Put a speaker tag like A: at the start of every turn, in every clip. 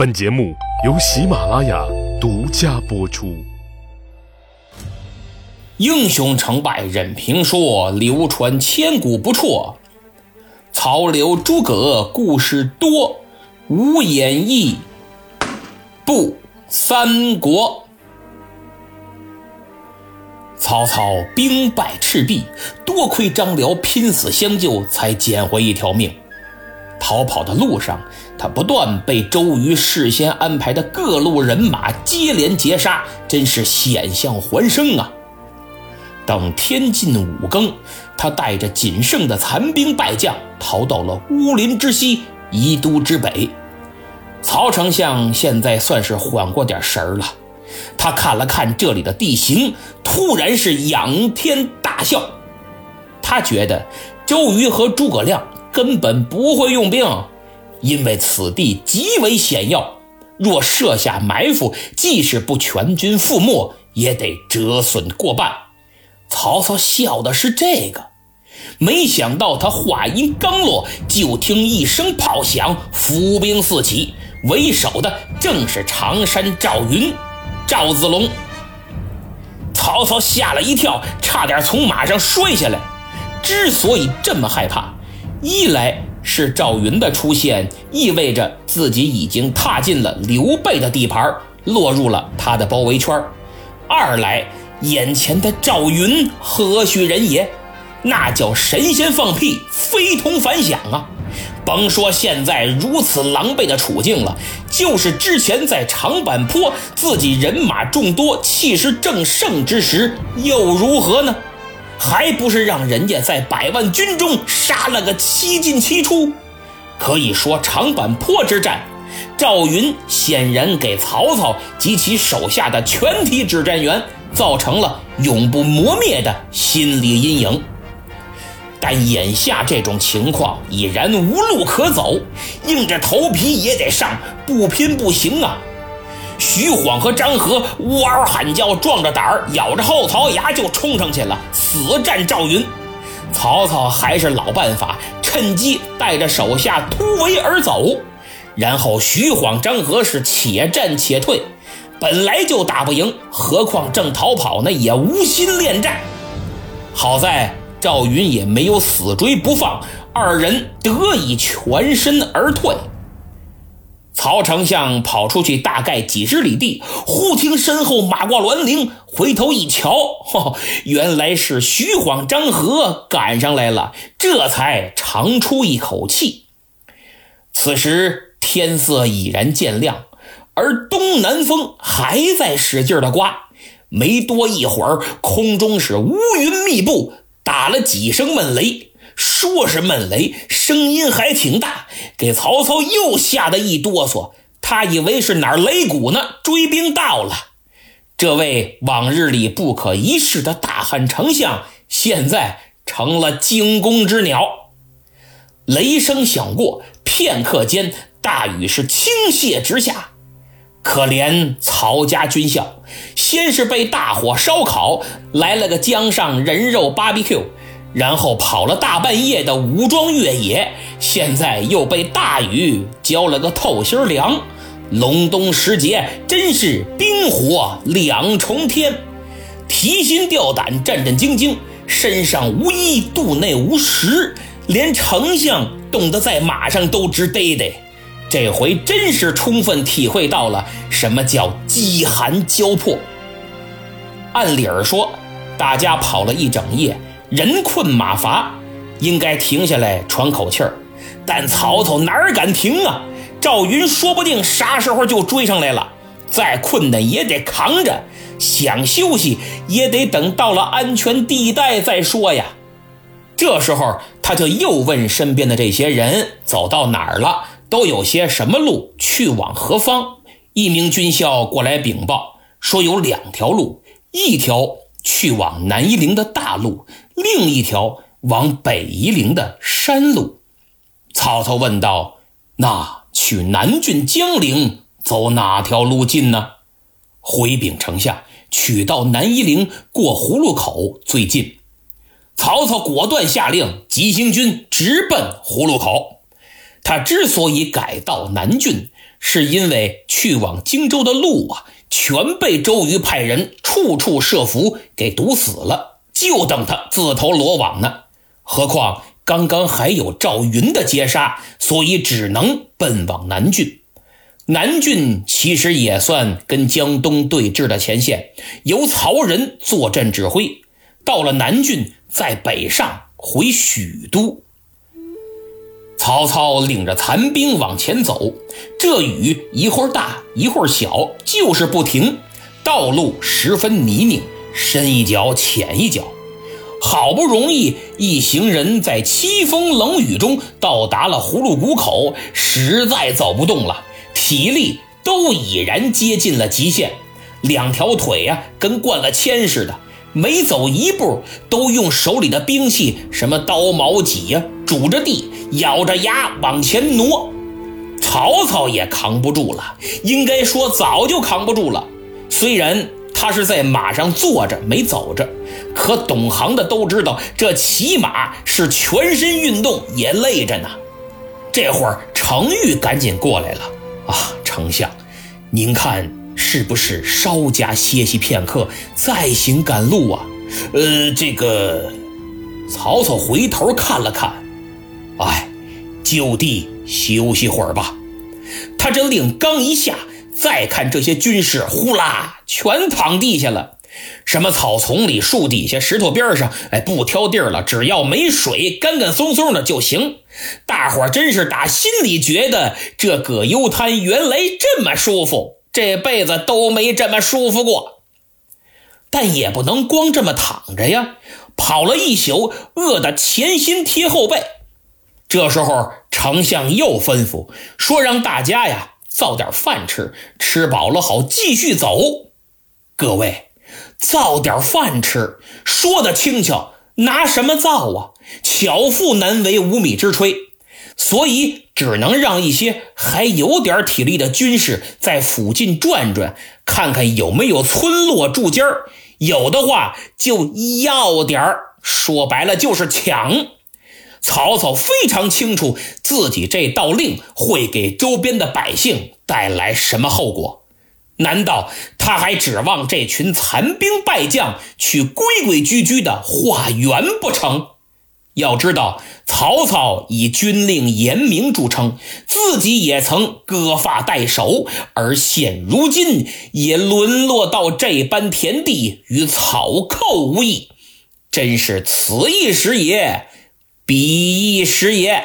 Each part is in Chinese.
A: 本节目由喜马拉雅独家播出。
B: 英雄成败任评说，流传千古不辍。曹刘诸葛故事多，无演义不三国。曹操兵败赤壁，多亏张辽拼死相救，才捡回一条命。逃跑的路上，他不断被周瑜事先安排的各路人马接连截杀，真是险象环生啊！等天近五更，他带着仅剩的残兵败将逃到了乌林之西、宜都之北。曹丞相现在算是缓过点神儿了，他看了看这里的地形，突然是仰天大笑。他觉得周瑜和诸葛亮。根本不会用兵，因为此地极为险要，若设下埋伏，即使不全军覆没，也得折损过半。曹操笑的是这个，没想到他话音刚落，就听一声炮响，伏兵四起，为首的正是常山赵云、赵子龙。曹操吓了一跳，差点从马上摔下来。之所以这么害怕，一来是赵云的出现意味着自己已经踏进了刘备的地盘，落入了他的包围圈；二来眼前的赵云何许人也？那叫神仙放屁，非同凡响啊！甭说现在如此狼狈的处境了，就是之前在长坂坡自己人马众多、气势正盛之时，又如何呢？还不是让人家在百万军中杀了个七进七出，可以说长坂坡之战，赵云显然给曹操及其手下的全体指战员造成了永不磨灭的心理阴影。但眼下这种情况已然无路可走，硬着头皮也得上，不拼不行啊！徐晃和张合呜嗷喊叫，壮着胆儿，咬着后槽牙就冲上去了，死战赵云。曹操还是老办法，趁机带着手下突围而走。然后徐晃、张合是且战且退，本来就打不赢，何况正逃跑呢，也无心恋战。好在赵云也没有死追不放，二人得以全身而退。曹丞相跑出去大概几十里地，忽听身后马挂銮铃，回头一瞧，哦，原来是徐晃、张合赶上来了，这才长出一口气。此时天色已然渐亮，而东南风还在使劲的刮。没多一会儿，空中是乌云密布，打了几声闷雷。说是闷雷，声音还挺大，给曹操又吓得一哆嗦。他以为是哪儿擂鼓呢，追兵到了。这位往日里不可一世的大汉丞相，现在成了惊弓之鸟。雷声响过，片刻间，大雨是倾泻直下。可怜曹家军校，先是被大火烧烤，来了个江上人肉 BBQ。然后跑了大半夜的武装越野，现在又被大雨浇了个透心凉。隆冬时节，真是冰火两重天，提心吊胆，战战兢兢，身上无衣，肚内无食，连丞相冻得在马上都直嘚嘚。这回真是充分体会到了什么叫饥寒交迫。按理儿说，大家跑了一整夜。人困马乏，应该停下来喘口气儿，但曹操哪敢停啊？赵云说不定啥时候就追上来了，再困难也得扛着，想休息也得等到了安全地带再说呀。这时候他就又问身边的这些人走到哪儿了，都有些什么路，去往何方？一名军校过来禀报说有两条路，一条去往南夷陵的大路。另一条往北夷陵的山路，曹操问道：“那去南郡江陵走哪条路近呢？”回禀丞相：“取到南夷陵过葫芦口最近。”曹操果断下令，急行军直奔葫芦口。他之所以改道南郡，是因为去往荆州的路啊，全被周瑜派人处处设伏给堵死了，就等他自投罗网呢。何况刚刚还有赵云的截杀，所以只能奔往南郡。南郡其实也算跟江东对峙的前线，由曹仁坐镇指挥。到了南郡，再北上回许都。曹操领着残兵往前走，这雨一会儿大一会儿小，就是不停，道路十分泥泞，深一脚浅一脚。好不容易一行人在凄风冷雨中到达了葫芦谷口，实在走不动了。体力都已然接近了极限，两条腿呀跟灌了铅似的，每走一步都用手里的兵器，什么刀矛戟呀，拄着地，咬着牙往前挪。曹操也扛不住了，应该说早就扛不住了。虽然他是在马上坐着没走着，可懂行的都知道，这骑马是全身运动，也累着呢。这会儿程昱赶紧过来了。啊，丞相，您看是不是稍加歇息片刻，再行赶路啊？呃，这个，曹操回头看了看，哎，就地休息会儿吧。他这令刚一下，再看这些军士，呼啦，全躺地下了。什么草丛里、树底下、石头边上，哎，不挑地儿了，只要没水，干干松松的就行。大伙儿真是打心里觉得这葛优瘫原来这么舒服，这辈子都没这么舒服过。但也不能光这么躺着呀，跑了一宿，饿得前心贴后背。这时候，丞相又吩咐说：“让大家呀造点饭吃，吃饱了好继续走。”各位。造点饭吃，说的轻巧，拿什么造啊？巧妇难为无米之炊，所以只能让一些还有点体力的军士在附近转转，看看有没有村落住家，有的话就要点儿。说白了就是抢。曹操非常清楚自己这道令会给周边的百姓带来什么后果。难道他还指望这群残兵败将去规规矩矩的化缘不成？要知道，曹操以军令严明著称，自己也曾割发代首，而现如今也沦落到这般田地，与草寇无异，真是此一时也，彼一时也。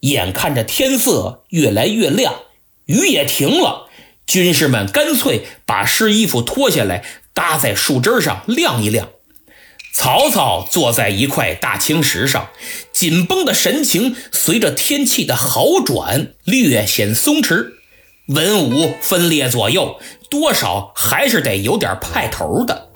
B: 眼看着天色越来越亮，雨也停了。军士们干脆把湿衣服脱下来，搭在树枝上晾一晾。曹操坐在一块大青石上，紧绷的神情随着天气的好转略显松弛。文武分列左右，多少还是得有点派头的。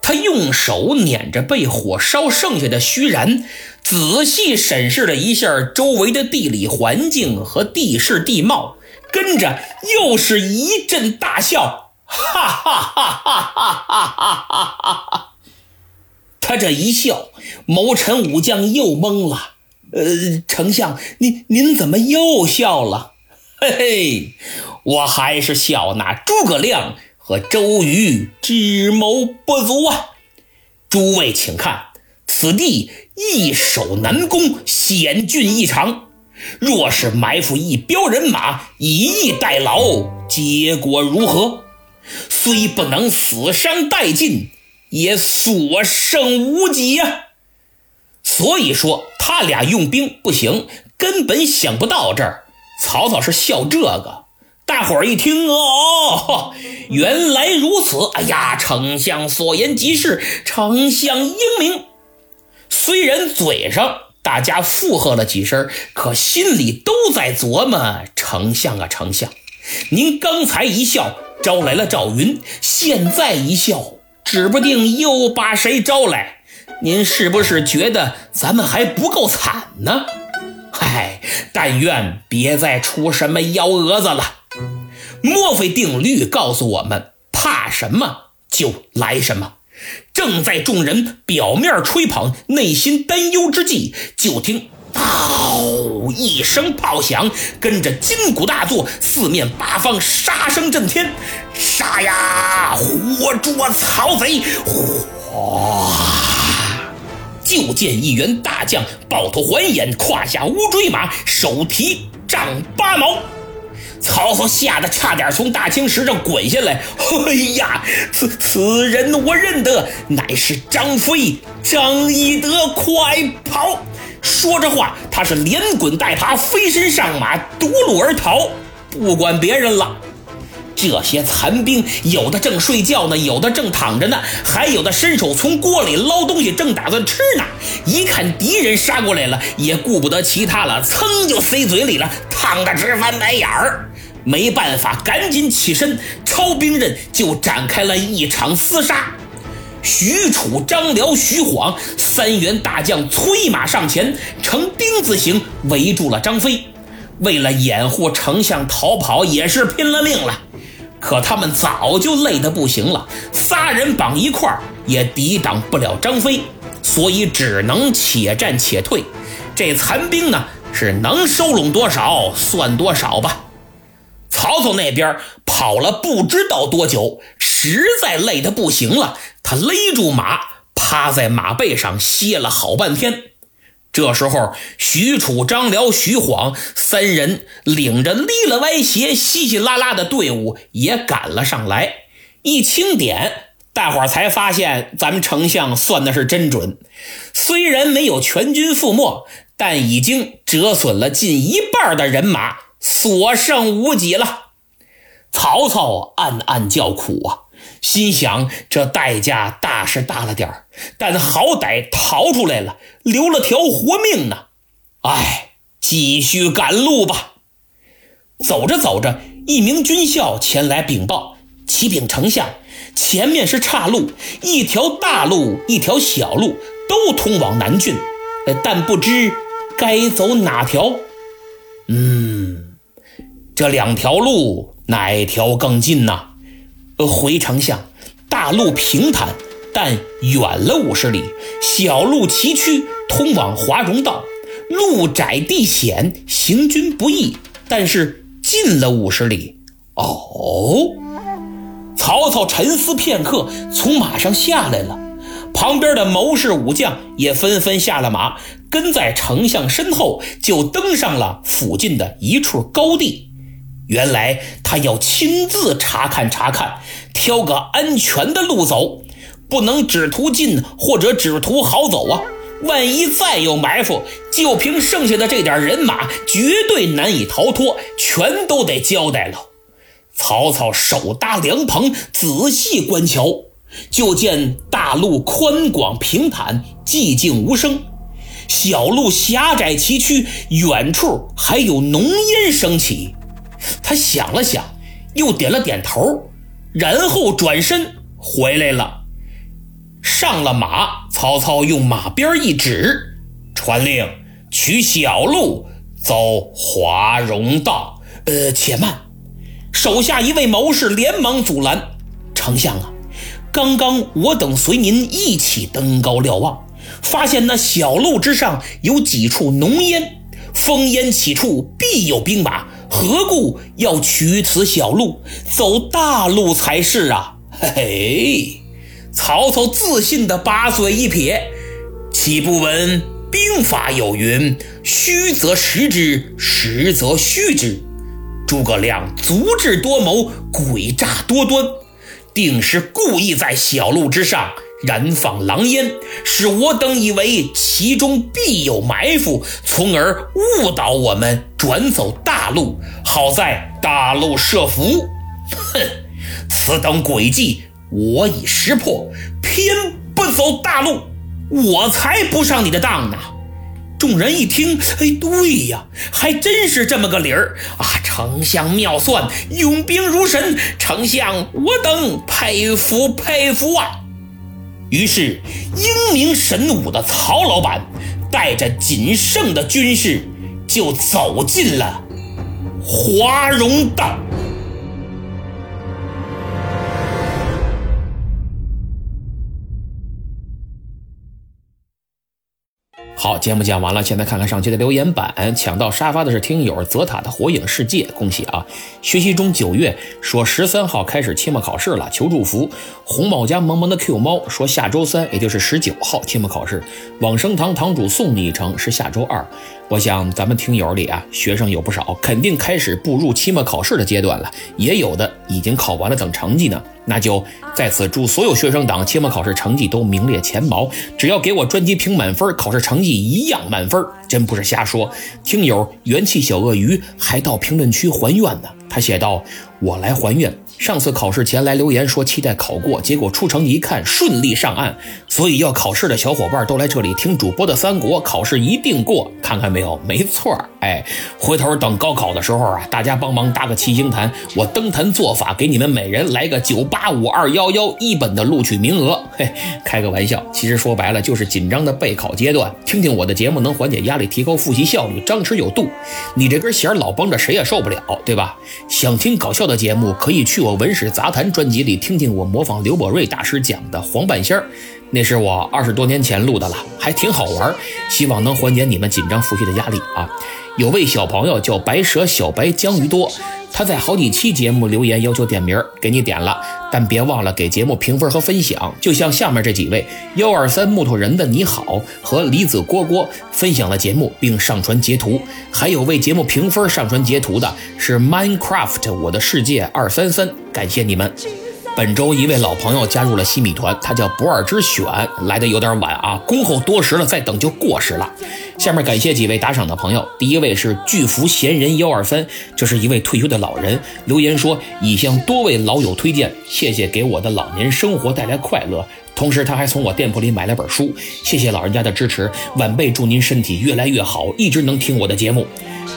B: 他用手捻着被火烧剩下的虚然，仔细审视了一下周围的地理环境和地势地貌。跟着又是一阵大笑，哈哈哈哈哈哈哈哈哈哈！他这一笑，谋臣武将又懵了。呃，丞相，您您怎么又笑了？嘿嘿，我还是笑那诸葛亮和周瑜智谋不足啊！诸位请看，此地易守难攻，险峻异常。若是埋伏一彪人马，以逸待劳，结果如何？虽不能死伤殆尽，也所剩无几呀。所以说，他俩用兵不行，根本想不到这儿。曹操是笑这个，大伙儿一听，哦，原来如此。哎呀，丞相所言极是，丞相英明。虽然嘴上。大家附和了几声，可心里都在琢磨：丞相啊，丞相，您刚才一笑招来了赵云，现在一笑，指不定又把谁招来。您是不是觉得咱们还不够惨呢？嗨，但愿别再出什么幺蛾子了。墨菲定律告诉我们：怕什么就来什么。正在众人表面吹捧、内心担忧之际，就听嗷！一声炮响，跟着金鼓大作，四面八方杀声震天。杀呀！活捉曹贼！哗！就见一员大将抱头环眼，胯下乌骓马，手提丈八矛。曹操吓得差点从大青石上滚下来。哎呀，此此人我认得，乃是张飞。张翼德，快跑！说着话，他是连滚带爬，飞身上马，夺路而逃，不管别人了。这些残兵，有的正睡觉呢，有的正躺着呢，还有的伸手从锅里捞东西，正打算吃呢。一看敌人杀过来了，也顾不得其他了，噌就塞嘴里了，烫得直翻白眼儿。没办法，赶紧起身，抄兵刃就展开了一场厮杀。许褚、张辽、徐晃三员大将催马上前，呈丁字形围住了张飞。为了掩护丞相逃跑，也是拼了命了。可他们早就累得不行了，仨人绑一块儿也抵挡不了张飞，所以只能且战且退。这残兵呢，是能收拢多少算多少吧。曹操那边跑了不知道多久，实在累得不行了，他勒住马，趴在马背上歇了好半天。这时候，许褚、张辽、徐晃三人领着离了歪斜、稀稀拉拉的队伍也赶了上来。一清点，大伙儿才发现咱们丞相算的是真准，虽然没有全军覆没，但已经折损了近一半的人马。所剩无几了，曹操暗暗叫苦啊，心想这代价大是大了点儿，但好歹逃出来了，留了条活命呢。哎，继续赶路吧。走着走着，一名军校前来禀报：“启禀丞相，前面是岔路，一条大路，一条小路，都通往南郡，但不知该走哪条。”嗯。这两条路哪条更近呢？呃，回丞相，大路平坦，但远了五十里；小路崎岖，通往华容道，路窄地险，行军不易，但是近了五十里。哦，曹操沉思片刻，从马上下来了，旁边的谋士武将也纷纷下了马，跟在丞相身后，就登上了附近的一处高地。原来他要亲自查看查看，挑个安全的路走，不能只图近或者只图好走啊！万一再有埋伏，就凭剩下的这点人马，绝对难以逃脱，全都得交代了。曹操手搭凉棚，仔细观瞧，就见大路宽广平坦，寂静无声；小路狭窄崎岖，远处还有浓烟升起。他想了想，又点了点头，然后转身回来了。上了马，曹操用马鞭一指，传令取小路走华容道。呃，且慢！手下一位谋士连忙阻拦：“丞相啊，刚刚我等随您一起登高瞭望，发现那小路之上有几处浓烟，烽烟起处必有兵马。”何故要取此小路，走大路才是啊！嘿嘿，曹操自信的把嘴一撇，岂不闻兵法有云：虚则实之，实则虚之。诸葛亮足智多谋，诡诈多端，定是故意在小路之上。燃放狼烟，使我等以为其中必有埋伏，从而误导我们转走大路，好在大路设伏。哼，此等诡计我已识破，偏不走大路，我才不上你的当呢！众人一听，哎，对呀，还真是这么个理儿啊！丞相妙算，用兵如神，丞相我等佩服佩服啊！于是，英明神武的曹老板带着仅剩的军士，就走进了华容道。好，节目讲完了，现在看看上期的留言板。抢到沙发的是听友泽塔的火影世界，恭喜啊！学习中九月说十三号开始期末考试了，求祝福。红帽家萌萌的 Q 猫说下周三，也就是十九号期末考试。往生堂堂主送你一程是下周二。我想咱们听友里啊，学生有不少，肯定开始步入期末考试的阶段了，也有的已经考完了，等成绩呢。那就在此祝所有学生党期末考试成绩都名列前茅。只要给我专辑评满分，考试成绩一样满分，真不是瞎说。听友元气小鳄鱼还到评论区还愿呢。他写道：“我来还愿。上次考试前来留言说期待考过，结果出成绩一看顺利上岸。所以要考试的小伙伴都来这里听主播的三国，考试一定过。看看没有？没错哎，回头等高考的时候啊，大家帮忙搭个七星坛，我登坛做法，给你们每人来个九八五二幺幺一本的录取名额。嘿，开个玩笑，其实说白了就是紧张的备考阶段。听听我的节目能缓解压力，提高复习效率，张弛有度。你这根弦老绷着，谁也受不了，对吧？”想听搞笑的节目，可以去我《文史杂谈》专辑里听听我模仿刘宝瑞大师讲的黄半仙儿，那是我二十多年前录的了，还挺好玩儿，希望能缓解你们紧张复习的压力啊。有位小朋友叫白蛇小白江鱼多，他在好几期节目留言要求点名，给你点了，但别忘了给节目评分和分享。就像下面这几位：幺二三木头人的你好和李子蝈蝈分享了节目并上传截图，还有为节目评分上传截图的是 Minecraft 我的世界二三三，感谢你们。本周一位老朋友加入了西米团，他叫不二之选，来的有点晚啊，恭候多时了，再等就过时了。下面感谢几位打赏的朋友，第一位是巨福闲人幺二三，这是一位退休的老人，留言说已向多位老友推荐，谢谢给我的老年生活带来快乐。同时，他还从我店铺里买了本书，谢谢老人家的支持，晚辈祝您身体越来越好，一直能听我的节目。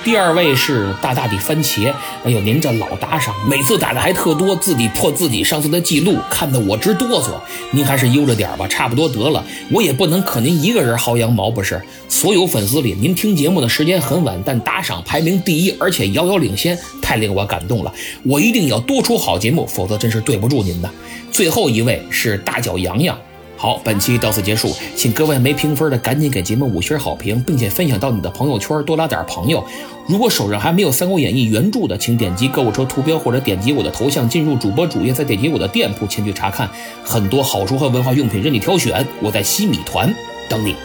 B: 第二位是大大的番茄，哎呦，您这老打赏，每次打的还特多，自己破自己上次的记录，看得我直哆嗦。您还是悠着点吧，差不多得了，我也不能可您一个人薅羊毛不是？所有粉丝里，您听节目的时间很晚，但打赏排名第一，而且遥遥领先，太令我感动了。我一定要多出好节目，否则真是对不住您的。最后一位是大脚洋洋。好，本期到此结束，请各位没评分的赶紧给节目五星好评，并且分享到你的朋友圈，多拉点朋友。如果手上还没有《三国演义》原著的，请点击购物车图标或者点击我的头像进入主播主页，再点击我的店铺前去查看，很多好书和文化用品任你挑选。我在西米团等你。